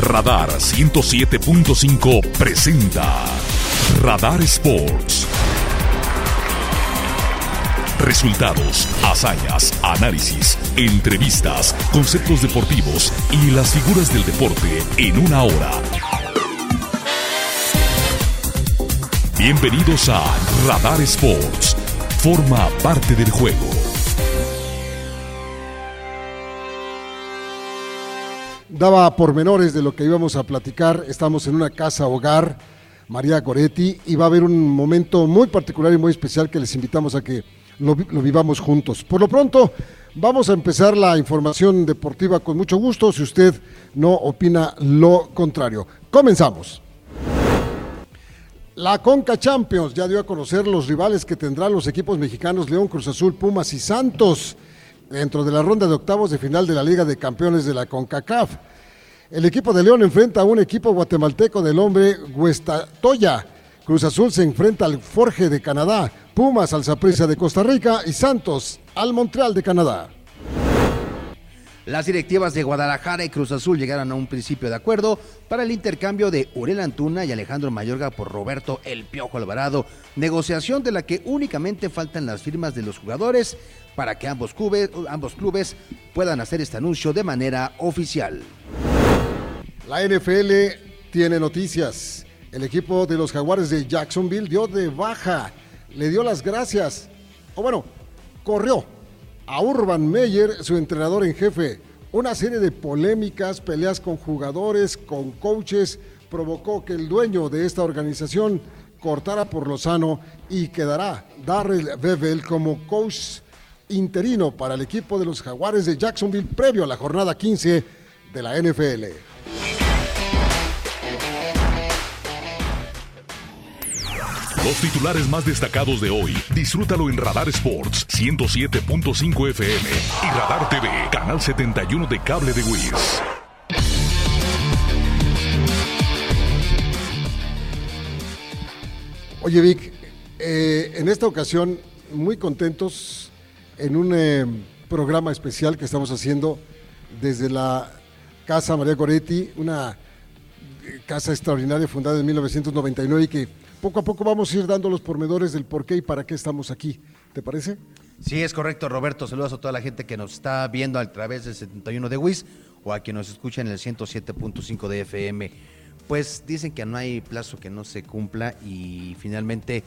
Radar 107.5 presenta Radar Sports. Resultados, hazañas, análisis, entrevistas, conceptos deportivos y las figuras del deporte en una hora. Bienvenidos a Radar Sports. Forma parte del juego. Daba pormenores de lo que íbamos a platicar. Estamos en una casa hogar, María Goretti, y va a haber un momento muy particular y muy especial que les invitamos a que lo, lo vivamos juntos. Por lo pronto, vamos a empezar la información deportiva con mucho gusto, si usted no opina lo contrario. Comenzamos. La Conca Champions ya dio a conocer los rivales que tendrán los equipos mexicanos León, Cruz Azul, Pumas y Santos dentro de la ronda de octavos de final de la Liga de Campeones de la CONCACAF. El equipo de León enfrenta a un equipo guatemalteco del hombre Huestatoya. Cruz Azul se enfrenta al Forge de Canadá, Pumas al Saprissa de Costa Rica y Santos al Montreal de Canadá. Las directivas de Guadalajara y Cruz Azul llegaron a un principio de acuerdo para el intercambio de Uriel Antuna y Alejandro Mayorga por Roberto El Piojo Alvarado, negociación de la que únicamente faltan las firmas de los jugadores para que ambos clubes puedan hacer este anuncio de manera oficial. La NFL tiene noticias. El equipo de los Jaguares de Jacksonville dio de baja, le dio las gracias, o bueno, corrió a Urban Meyer, su entrenador en jefe. Una serie de polémicas, peleas con jugadores, con coaches, provocó que el dueño de esta organización cortara por lo sano y quedará Darrell Bevel como coach interino para el equipo de los Jaguares de Jacksonville previo a la jornada 15 de la NFL. Los titulares más destacados de hoy, disfrútalo en Radar Sports 107.5 FM y Radar TV, canal 71 de cable de Wiz. Oye Vic, eh, en esta ocasión muy contentos en un eh, programa especial que estamos haciendo desde la Casa María Goretti, una casa extraordinaria fundada en 1999 y que poco a poco vamos a ir dando los pormenores del por qué y para qué estamos aquí. ¿Te parece? Sí, es correcto, Roberto. Saludos a toda la gente que nos está viendo a través del 71 de WIS o a quien nos escucha en el 107.5 de FM. Pues dicen que no hay plazo que no se cumpla y finalmente,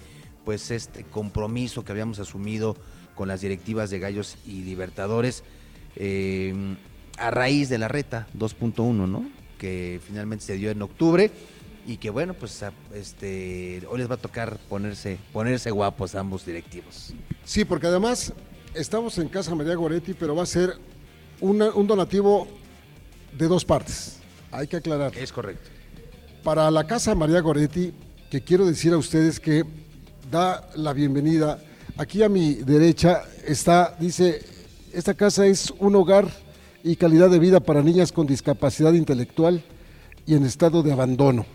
pues este compromiso que habíamos asumido con las directivas de Gallos y Libertadores, eh, a raíz de la reta 2.1, ¿no? Que finalmente se dio en octubre y que bueno, pues este hoy les va a tocar ponerse ponerse guapos a ambos directivos. Sí, porque además estamos en Casa María Goretti, pero va a ser una- un donativo de dos partes. Hay que aclarar. Es correcto. Para la Casa María Goretti, que quiero decir a ustedes que da la bienvenida. Aquí a mi derecha está, dice, esta casa es un hogar y calidad de vida para niñas con discapacidad intelectual y en estado de abandono.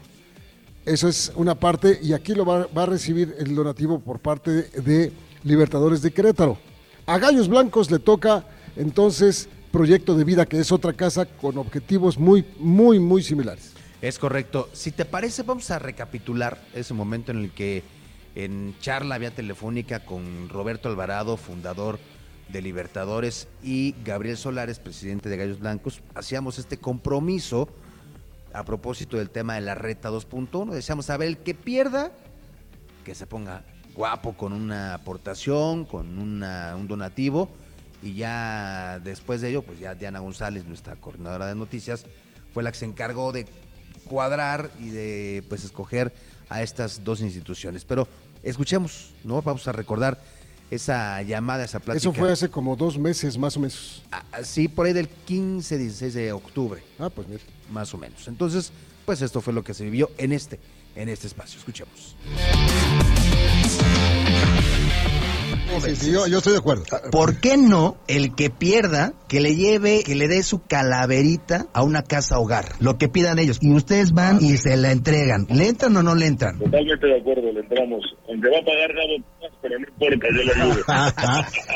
Eso es una parte y aquí lo va, va a recibir el donativo por parte de, Libertadores de Querétaro. A Gallos Blancos le toca entonces Proyecto de Vida, que es otra casa con objetivos muy, muy, muy similares. Es correcto. Si te parece, vamos a recapitular ese momento en el que en charla vía telefónica con Roberto Alvarado, fundador de Libertadores, y Gabriel Solares, presidente de Gallos Blancos, hacíamos este compromiso a propósito del tema de la reta 2.1. Deseamos saber el que pierda, que se ponga guapo con una aportación, con una- un donativo. Y ya después de ello, pues ya Diana González, nuestra coordinadora de noticias, fue la que se encargó de cuadrar y de pues escoger a estas dos instituciones. Pero escuchemos, ¿no? Vamos a recordar esa llamada, esa plática. Eso fue hace como dos meses más o menos. Ah, Sí, por ahí del 15, 16 de octubre, Ah, pues mira. más o menos. Entonces, pues esto fue lo que se vivió en este, en este espacio. Escuchemos. Sí, sí, yo, yo estoy de acuerdo. ¿Por qué no el que pierda, que le lleve, que le dé su calaverita a una casa hogar? Lo que pidan ellos. Y ustedes van y se la entregan. ¿Le entran o no le entran? Totalmente de acuerdo, le entramos. Aunque va a pagar Gabo, pero no importa, yo le ayudo.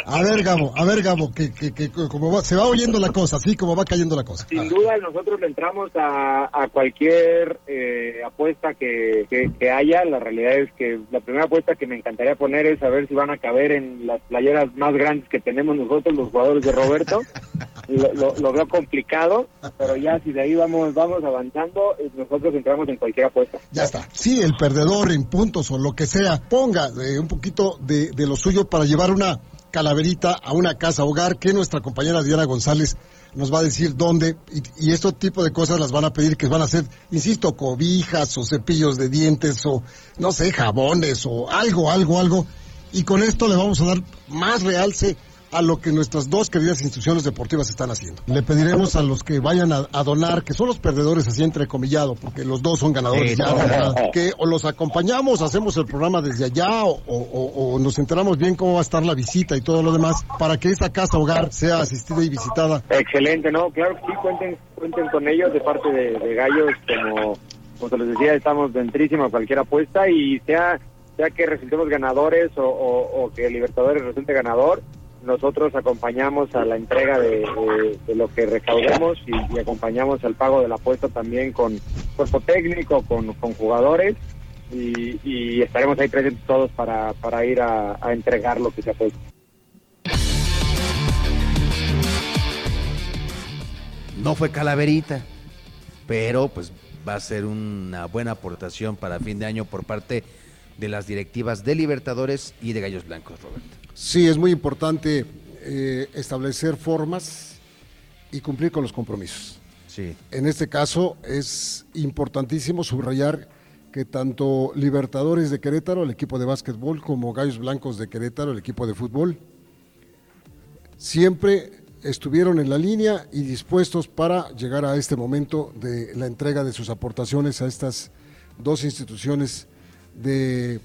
a ver, Gabo, a ver, Gabo, que, que, que como va, se va oyendo la cosa, así como va cayendo la cosa. Sin duda, nosotros le entramos a, a cualquier eh, apuesta que, que, haya. La realidad es que la primera apuesta que me encantaría poner es saber si van a caber en las playeras más grandes que tenemos nosotros, los jugadores de Roberto. lo, lo, veo complicado, pero ya si de ahí vamos, vamos avanzando, eh, nosotros entramos en cualquier apuesta. Ya está. Sí, el perdedor en puntos o lo que sea, ponga eh, un poquito de, de lo suyo para llevar una calaverita a una casa hogar que nuestra compañera Diana González nos va a decir dónde y, y este tipo de cosas las van a pedir que van a ser, insisto, cobijas o cepillos de dientes o no sé, jabones o algo, algo, algo. Y con esto le vamos a dar más realce a lo que nuestras dos queridas instituciones deportivas están haciendo. Le pediremos a los que vayan a, donar, que son los perdedores así entrecomillado, porque los dos son ganadores ya, que o los acompañamos, hacemos el programa desde allá o, nos enteramos bien cómo va a estar la visita y todo lo demás para que esta casa hogar sea asistida y visitada. Excelente, ¿no? Claro sí, cuenten, cuenten con ellos de parte de, Gallos, como, como se les decía, estamos dentrísimo a cualquier apuesta y sea sea que resultemos ganadores o, o que Libertadores resulte ganador, nosotros acompañamos a la entrega de, lo que recaudemos y, acompañamos al pago de la apuesta también con cuerpo técnico, con, jugadores y, estaremos ahí presentes todos para, ir a, entregar lo que se ha puesto. No fue calaverita, pero pues va a ser una buena aportación para fin de año por parte de las directivas de Libertadores y de Gallos Blancos, Roberto. Sí, es muy importante eh, establecer formas y cumplir con los compromisos. Sí. En este caso es importantísimo subrayar que tanto Libertadores de Querétaro, el equipo de básquetbol, como Gallos Blancos de Querétaro, el equipo de fútbol, siempre estuvieron en la línea y dispuestos para llegar a este momento de la entrega de sus aportaciones a estas dos instituciones de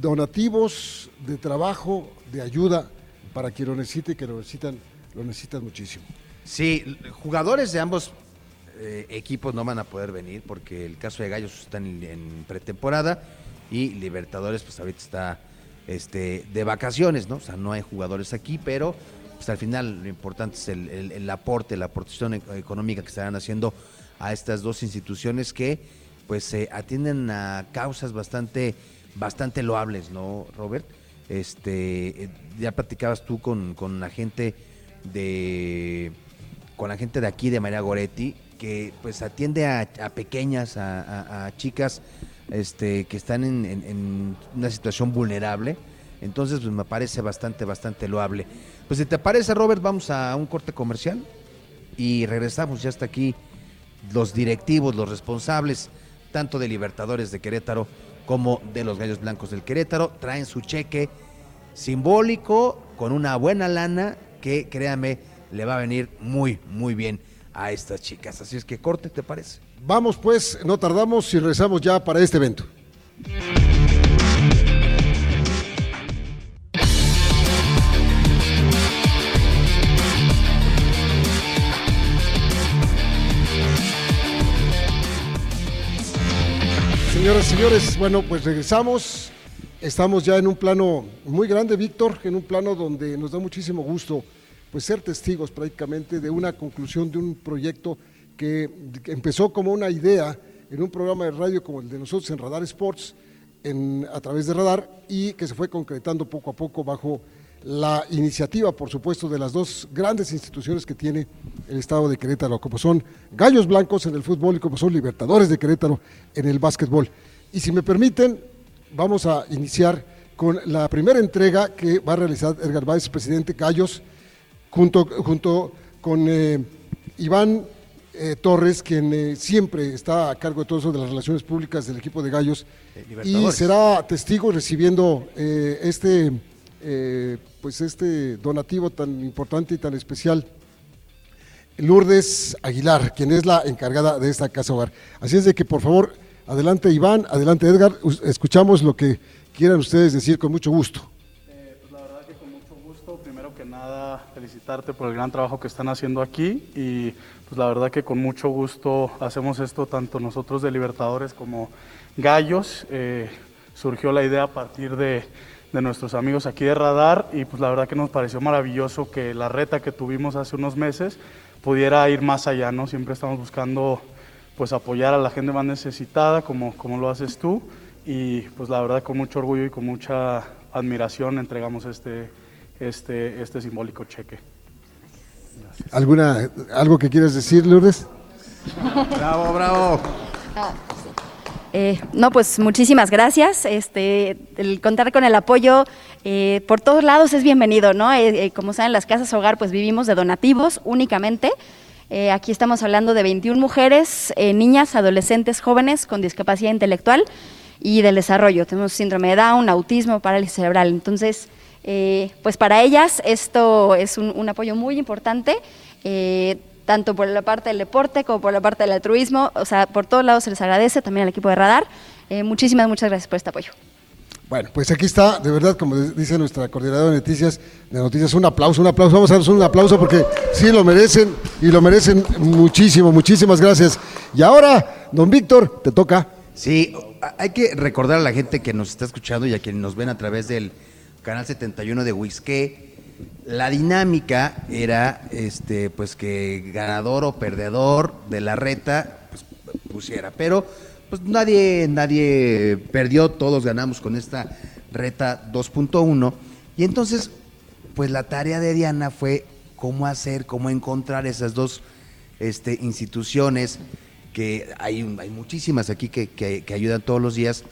donativos, de trabajo, de ayuda para quien lo necesite, que lo necesitan, lo necesitan muchísimo. Sí, jugadores de ambos eh, equipos no van a poder venir porque el caso de Gallos está en, pretemporada y Libertadores pues ahorita está este, de vacaciones, ¿no? O sea, no hay jugadores aquí, pero pues al final lo importante es el, aporte, la aportación e-, económica que estarán haciendo a estas dos instituciones que pues se atienden a causas bastante bastante loables, ¿no, Robert? Este, eh, ya platicabas tú con, la gente de con la gente de aquí de María Goretti, que pues atiende a, pequeñas, a, chicas este, que están en, una situación vulnerable. Entonces, pues me parece bastante, bastante loable. Pues si te parece, Robert, vamos a un corte comercial y regresamos. Ya está aquí los directivos, los responsables, tanto de Libertadores de Querétaro como de los Gallos Blancos del Querétaro. Traen su cheque simbólico con una buena lana que, créame, le va a venir muy, muy bien a estas chicas. Así es que corte, ¿te parece? Vamos pues, no tardamos y regresamos ya para este evento. Señoras y señores, bueno, pues regresamos. Estamos ya en un plano muy grande, Víctor, en un plano donde nos da muchísimo gusto pues ser testigos prácticamente de una conclusión de un proyecto que, empezó como una idea en un programa de radio como el de nosotros en Radar Sports, en, a través de Radar, y que se fue concretando poco a poco bajo la iniciativa, por supuesto, de las dos grandes instituciones que tiene el Estado de Querétaro, como son Gallos Blancos en el fútbol y como son Libertadores de Querétaro en el básquetbol. Y si me permiten, vamos a iniciar con la primera entrega que va a realizar Edgar Báez, presidente Gallos, junto, junto con eh, Iván eh, Torres, quien eh, siempre está a cargo de todo eso de las relaciones públicas del equipo de Gallos, y será testigo recibiendo este eh, pues este donativo tan importante y tan especial. Lourdes Aguilar, quien es la encargada de esta casa hogar. Así es de que por favor, adelante Iván, adelante Edgar, escuchamos lo que quieran ustedes decir con mucho gusto. Eh, pues la verdad que con mucho gusto, primero que nada felicitarte por el gran trabajo que están haciendo aquí y pues la verdad que con mucho gusto hacemos esto tanto nosotros de Libertadores como Gallos. Eh, surgió la idea a partir de de nuestros amigos aquí de Radar y pues la verdad que nos pareció maravilloso que la reta que tuvimos hace unos meses pudiera ir más allá, ¿no? Siempre estamos buscando pues apoyar a la gente más necesitada como, como lo haces tú y pues la verdad con mucho orgullo y con mucha admiración entregamos este, este, este simbólico cheque. ¿Alguna, ¿Algo que quieras decir, Lourdes? Bravo, bravo. Eh, no, pues muchísimas gracias. Este, el contar con el apoyo eh, por todos lados es bienvenido, ¿no? Eh, como saben, las casas hogar, pues vivimos de donativos únicamente. aquí estamos hablando de 21 mujeres, niñas, adolescentes, jóvenes con discapacidad intelectual y del desarrollo. Tenemos síndrome de Down, autismo, parálisis cerebral. Entonces, pues para ellas esto es un apoyo muy importante tanto por la parte del deporte como por la parte del altruismo. O sea, por todos lados se les agradece, también al equipo de Radar. Eh, muchísimas, muchas gracias por este apoyo. Bueno, pues aquí está, de verdad, como dice nuestra coordinadora de noticias, de noticias, un aplauso, un aplauso, vamos a darles un aplauso porque sí lo merecen y lo merecen muchísimo, muchísimas gracias. Y ahora, don Víctor, te toca. Sí, hay que recordar a la gente que nos está escuchando y a quienes nos ven a través del canal 71 de Whisky la dinámica era este pues que ganador o perdedor de la reta pues, pusiera, pero pues nadie nadie perdió, todos ganamos con esta reta 2.1 y entonces pues la tarea de Diana fue cómo hacer, cómo encontrar esas dos este, instituciones que hay, hay muchísimas aquí que, ayudan todos los días.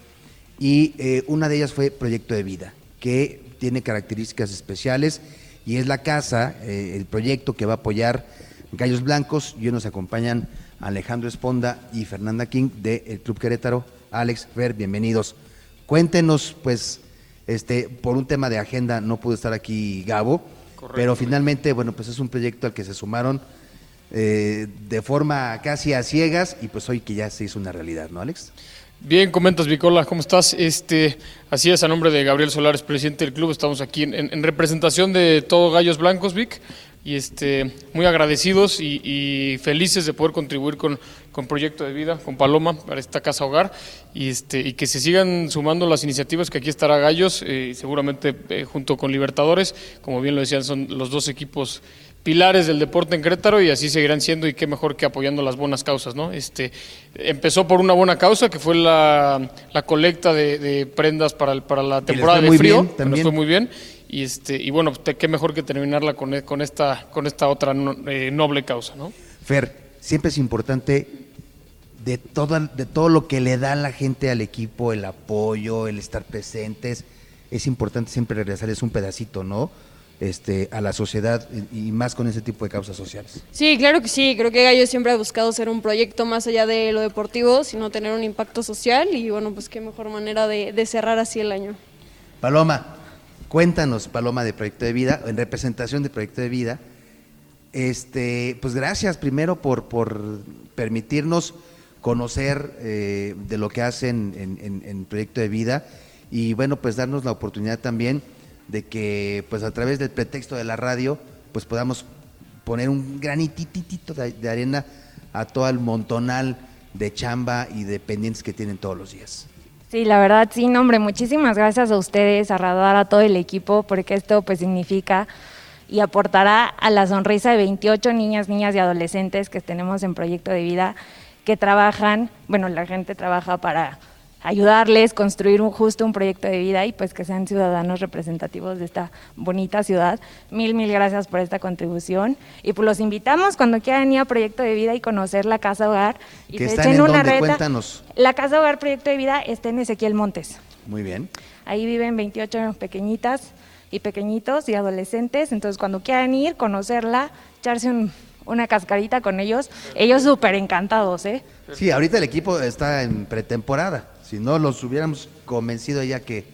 Y eh, una de ellas fue Proyecto de Vida, que tiene características especiales y es la casa, eh, el proyecto que va a apoyar Gallos Blancos y hoy nos acompañan Alejandro Esponda y Fernanda King del Club Querétaro. Alex, Fer, bienvenidos. Cuéntenos, pues, este, por un tema de agenda no pudo estar aquí Gabo, pero finalmente, bueno, pues es un proyecto al que se sumaron eh, de forma casi a ciegas y pues hoy que ya se hizo una realidad, ¿no, Alex? Bien, comentas, Vicola, ¿cómo estás? Este, así es, a nombre de Gabriel Solares, presidente del club, estamos aquí en, representación de todo Gallos Blancos, Vic, y este, muy agradecidos y, felices de poder contribuir con, con, Proyecto de Vida, con Paloma, para esta casa hogar, y, este, y que se sigan sumando las iniciativas que aquí estará Gallos, eh, seguramente eh, junto con Libertadores, como bien lo decían, son los dos equipos pilares del deporte en Querétaro y así seguirán siendo y qué mejor que apoyando las buenas causas, ¿no? Este, empezó por una buena causa que fue la, colecta de, prendas para, para la temporada de frío, también. fue muy bien y este y bueno, qué mejor que terminarla con, con esta con esta otra eh, noble causa, ¿no? Fer, siempre es importante de todo, de todo lo que le da la gente al equipo, el apoyo, el estar presentes, es importante siempre regresarles un pedacito, ¿no? Este, a la sociedad y más con ese tipo de causas sociales. Sí, claro que sí. Creo que Gallo siempre ha buscado ser un proyecto más allá de lo deportivo, sino tener un impacto social y bueno, pues qué mejor manera de, cerrar así el año. Paloma, cuéntanos, Paloma, de Proyecto de Vida, en representación de Proyecto de Vida. Este, pues gracias primero por, por permitirnos conocer eh, de lo que hacen en, en Proyecto de Vida y bueno, pues darnos la oportunidad también de que pues a través del pretexto de la radio pues podamos poner un granititito de, arena a todo el montonal de chamba y de pendientes que tienen todos los días. Sí, la verdad, sí, hombre, muchísimas gracias a ustedes, a Radar, a todo el equipo, porque esto pues significa y aportará a la sonrisa de 28 niñas, niñas y adolescentes que tenemos en Proyecto de Vida, que trabajan, bueno, la gente trabaja para ayudarles, construir un justo un proyecto de vida y pues que sean ciudadanos representativos de esta bonita ciudad. Mil, mil gracias por esta contribución y pues los invitamos cuando quieran ir a Proyecto de Vida y conocer la Casa Hogar y que echen una reta. Cuéntanos. La Casa Hogar Proyecto de Vida está en Ezequiel Montes. Muy bien. Ahí viven 28 pequeñitas y pequeñitos y adolescentes, entonces cuando quieran ir, conocerla, echarse una cascarita con ellos, ellos súper encantados, ¿eh? Sí, ahorita el equipo está en pretemporada. Si no, los hubiéramos convencido ya que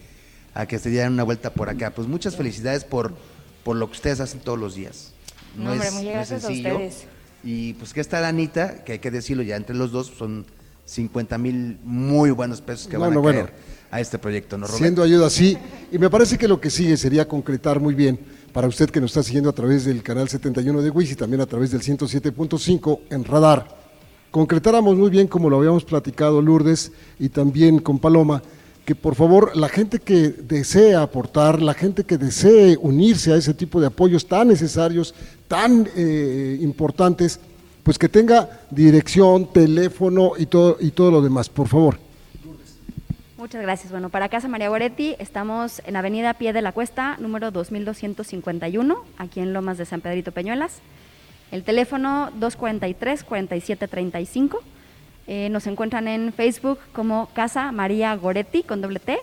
a que se dieran una vuelta por acá. Pues muchas felicidades por, por lo que ustedes hacen todos los días. No, es, muy gracias a ustedes. Y pues que está Anita, que hay que decirlo ya entre los dos, son 50 mil muy buenos pesos que van a bueno, a este proyecto. ¿no, Siendo ayuda, sí. Y me parece que lo que sigue sería concretar muy bien para usted que nos está siguiendo a través del canal 71 de WIS y también a través del 107.5 en Radar concretáramos muy bien, como lo habíamos platicado Lourdes y también con Paloma, que por favor la gente que desee aportar, la gente que desee unirse a ese tipo de apoyos tan necesarios, tan eh, importantes, pues que tenga dirección, teléfono y todo, y todo lo demás, por favor. Muchas gracias. Bueno, para Casa María Goretti estamos en Avenida Pie de la Cuesta, número 2251, aquí en Lomas de San Pedrito Peñuelas. El teléfono 243-4735. Eh, nos encuentran en Facebook como Casa María Goretti con doble T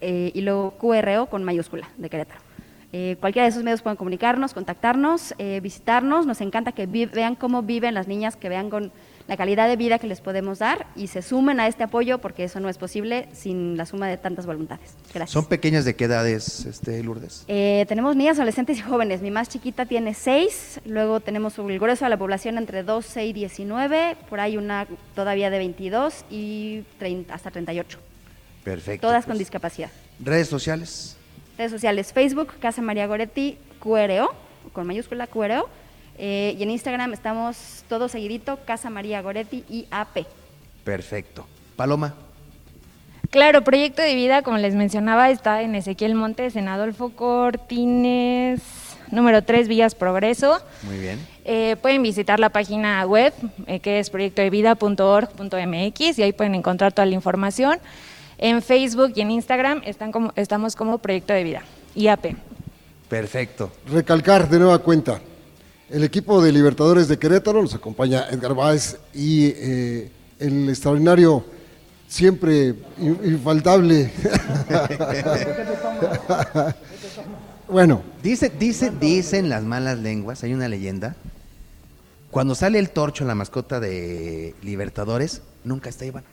eh, y luego QRO con mayúscula de Querétaro. Eh, cualquiera de esos medios pueden comunicarnos, contactarnos, eh, visitarnos. Nos encanta que vean cómo viven las niñas, que vean con la calidad de vida que les podemos dar y se sumen a este apoyo porque eso no es posible sin la suma de tantas voluntades. Gracias. ¿Son pequeñas de qué edades, este, Lourdes? Eh, tenemos niñas, adolescentes y jóvenes. Mi más chiquita tiene 6, luego tenemos el grueso de la población entre 12 y 19, por ahí una todavía de 22 y 30, hasta 38. Perfecto. Todas con pues. discapacidad. Redes sociales. Redes sociales, Facebook, Casa María Goretti, QRO, con mayúscula QRO. eh, y en Instagram estamos todo seguidito, Casa María Goretti y AP. Perfecto. Paloma. Claro, Proyecto de Vida, como les mencionaba, está en Ezequiel Montes, en Adolfo Cortines, número 3, Villas Progreso. Muy bien. Eh, pueden visitar la página web, eh, que es proyectodevida.org.mx, y ahí pueden encontrar toda la información. En Facebook y en Instagram están como, estamos como Proyecto de Vida, IAP. Perfecto. Recalcar de nueva cuenta, el equipo de Libertadores de Querétaro nos acompaña Edgar Báez y eh, el extraordinario, siempre in- infaltable. bueno, Dice, dice, dicen las malas lenguas, hay una leyenda. Cuando sale el torcho, la mascota de Libertadores, nunca está Iván.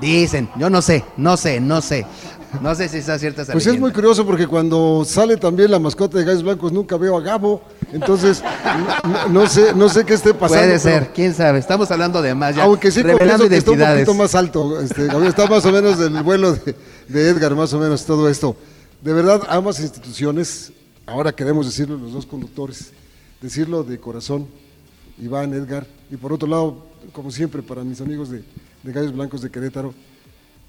Dicen, yo no sé, no sé, no sé. No sé si está cierta esa pues es muy curioso porque cuando sale también la mascota de Gallos Blancos nunca veo a Gabo, entonces no, no sé, no sé qué esté pasando. Puede pero- ser, quién sabe. Estamos hablando de más ya. Aunque sí confieso que está un poquito más alto, este, está más o menos del vuelo de, de Edgar, más o menos todo esto. De verdad, ambas instituciones, ahora queremos decirlo los dos conductores, decirlo de corazón, Iván, Edgar, y por otro lado, como siempre, para mis amigos de, de Gallos Blancos de Querétaro,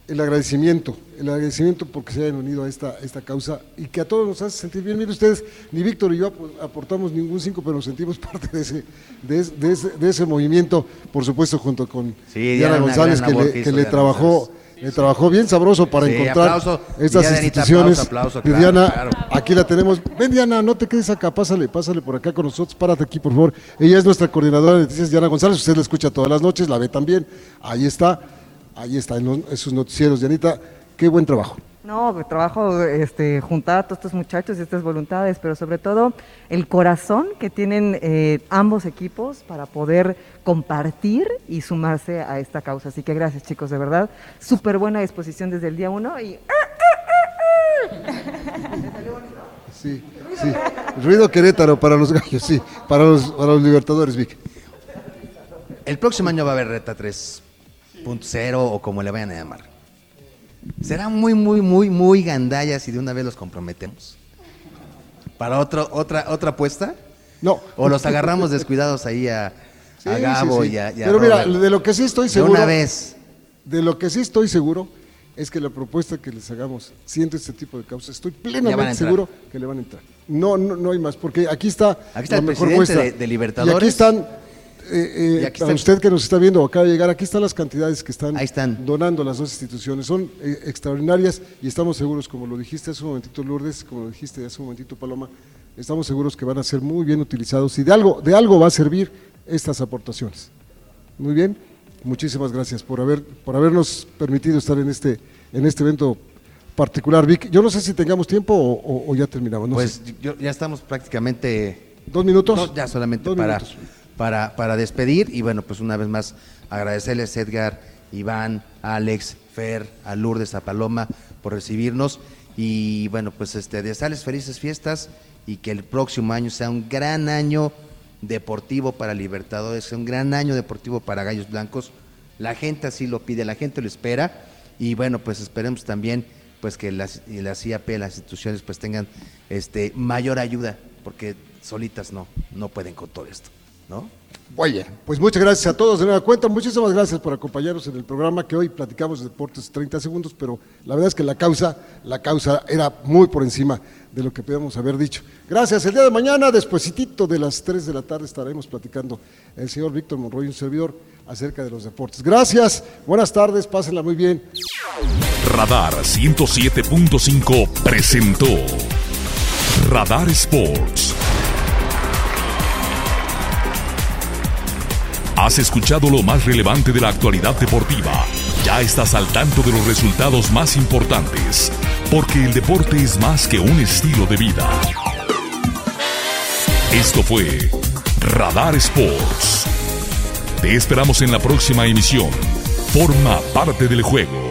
el agradecimiento, el agradecimiento porque se hayan unido a esta, esta causa y que a todos nos hace sentir bien. Miren ustedes, ni Víctor y yo apo- aportamos ningún cinco, pero nos sentimos parte de ese, de ese, de ese, de ese movimiento, por supuesto, junto con Sí, Diana Diana, González, que le, que que hizo le Diana trabajó. Le trabajó bien sabroso para Sí, encontrar aplauso. estas Y Dianita, instituciones. aplauso, aplauso, claro, Diana, claro. Aquí la tenemos. Ven, Diana, no te quedes acá, pásale, pásale por acá con nosotros, párate aquí, por favor. Ella es nuestra coordinadora de noticias, Diana González. Usted la escucha todas las noches, la ve también. Ahí está, ahí está, en, sus noticieros. Dianita, qué buen trabajo. No, pues, trabajo este, juntar a todos estos muchachos y estas voluntades, pero sobre todo el corazón que tienen eh, ambos equipos para poder compartir y sumarse a esta causa. Así que gracias chicos, de verdad. Súper buena disposición desde el día uno y Sí, sí. Ruido Querétaro para los gallos, sí. Para los, para los libertadores, Vic. El próximo año va a haber Reta 3.0 o como le vayan a llamar. Será muy, muy, muy, muy gandalla si de una vez los comprometemos. ¿Para otro, otra, otra apuesta? No. ¿O los agarramos descuidados ahí a, Sí, Gabo sí. y a, y a Pero mira, de lo que sí estoy De seguro. una vez. De lo que sí estoy seguro es que la propuesta que les hagamos, siendo este tipo de causas, estoy a plenamente seguro que le van a entrar. No, no, no hay más, porque aquí está, Aquí está la el mejor presidente muestra. de- de Libertadores. Y aquí están, eh, eh, Y aquí para está- usted que nos está viendo acaba de llegar, aquí están las cantidades que están. donando las dos instituciones. Son eh, extraordinarias y estamos seguros, como lo dijiste hace un momentito Lourdes, como lo dijiste hace un momentito Paloma, estamos seguros que van a ser muy bien utilizados y de algo, de algo va a servir estas aportaciones. Muy bien, muchísimas gracias por haber por habernos permitido estar en este en este evento particular, Vic. Yo no sé si tengamos tiempo o, o- o ya terminamos. No pues sé. yo- ya estamos prácticamente dos minutos. No, ya solamente Dos para, minutos. para, para despedir y bueno, pues una vez más agradecerles Edgar, Iván, Alex, Fer, a Lourdes, a Paloma por recibirnos y bueno, pues este, desearles felices fiestas y que el próximo año sea un gran año deportivo para Libertadores, sea un gran año deportivo para Gallos Blancos. La gente así lo pide, la gente lo espera y bueno, pues esperemos también pues que las, y las IAP, las instituciones pues tengan este mayor ayuda porque solitas no, no pueden con todo esto. ¿No? Oye, pues muchas gracias a todos de nueva cuenta. Muchísimas gracias por acompañarnos en el programa que hoy platicamos de deportes 30 segundos, pero la verdad es que la causa, la causa era muy por encima de lo que podíamos haber dicho. Gracias. El día de mañana, despuesitito de las 3 de la tarde, estaremos platicando el señor Víctor Monroy, un servidor, acerca de los deportes. Gracias. Buenas tardes. Pásenla muy bien. Radar 107.5 presentó Radar Sports. Has escuchado lo más relevante de la actualidad deportiva. Ya estás al tanto de los resultados más importantes, porque el deporte es más que un estilo de vida. Esto fue Radar Sports. Te esperamos en la próxima emisión. Forma parte del juego.